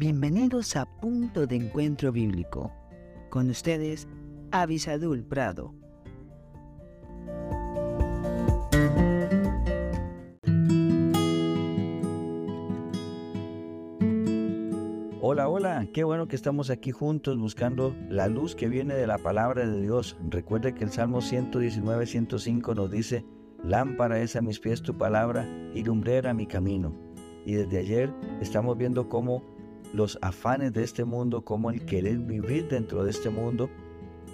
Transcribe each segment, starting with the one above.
Bienvenidos a Punto de Encuentro Bíblico. Con ustedes, Avisadul Prado. Hola, hola, qué bueno que estamos aquí juntos buscando la luz que viene de la palabra de Dios. Recuerde que el Salmo 119, 105 nos dice, lámpara es a mis pies tu palabra y lumbrera mi camino. Y desde ayer estamos viendo cómo los afanes de este mundo, como el querer vivir dentro de este mundo,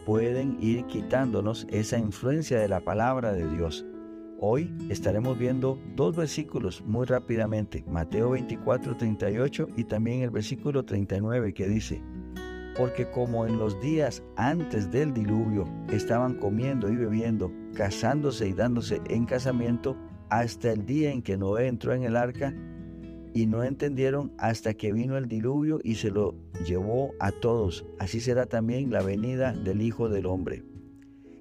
pueden ir quitándonos esa influencia de la palabra de Dios. Hoy estaremos viendo dos versículos muy rápidamente, Mateo 24, 38 y también el versículo 39 que dice, porque como en los días antes del diluvio estaban comiendo y bebiendo, casándose y dándose en casamiento, hasta el día en que Noé entró en el arca, y no entendieron hasta que vino el diluvio y se lo llevó a todos. Así será también la venida del Hijo del Hombre.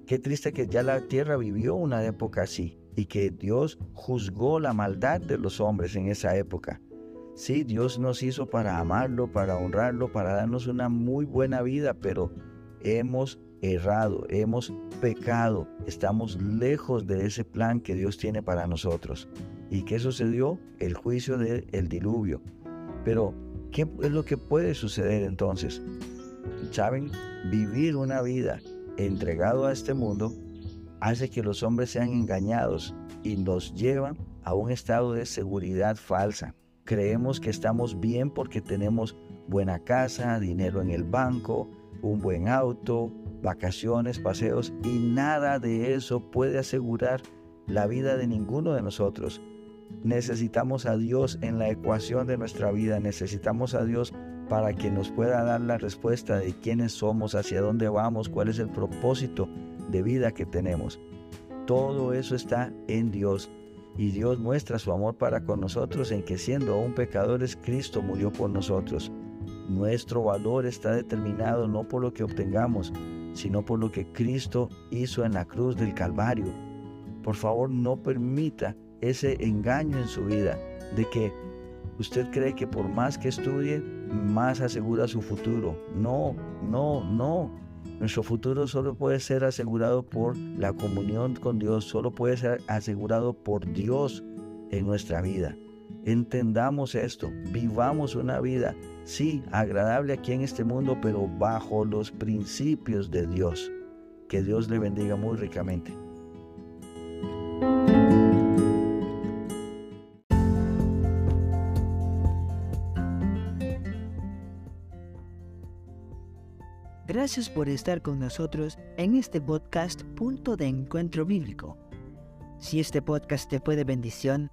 Qué triste que ya la tierra vivió una época así y que Dios juzgó la maldad de los hombres en esa época. Sí, Dios nos hizo para amarlo, para honrarlo, para darnos una muy buena vida, pero hemos errado, hemos pecado, estamos lejos de ese plan que Dios tiene para nosotros. ¿Y qué sucedió? El juicio del diluvio. Pero, ¿qué es lo que puede suceder entonces? ¿Saben? Vivir una vida entregado a este mundo hace que los hombres sean engañados y nos lleva a un estado de seguridad falsa. Creemos que estamos bien porque tenemos buena casa, dinero en el banco, un buen auto, vacaciones, paseos y nada de eso puede asegurar la vida de ninguno de nosotros. Necesitamos a Dios en la ecuación de nuestra vida, necesitamos a Dios para que nos pueda dar la respuesta de quiénes somos, hacia dónde vamos, cuál es el propósito de vida que tenemos. Todo eso está en Dios y Dios muestra su amor para con nosotros en que siendo aún pecadores, Cristo murió por nosotros. Nuestro valor está determinado no por lo que obtengamos, sino por lo que Cristo hizo en la cruz del Calvario. Por favor, no permita ese engaño en su vida de que usted cree que por más que estudie, más asegura su futuro. No, no, no. Nuestro futuro solo puede ser asegurado por la comunión con Dios, solo puede ser asegurado por Dios en nuestra vida. Entendamos esto, vivamos una vida, sí, agradable aquí en este mundo, pero bajo los principios de Dios. Que Dios le bendiga muy ricamente. Gracias por estar con nosotros en este podcast Punto de Encuentro Bíblico. Si este podcast te fue de bendición,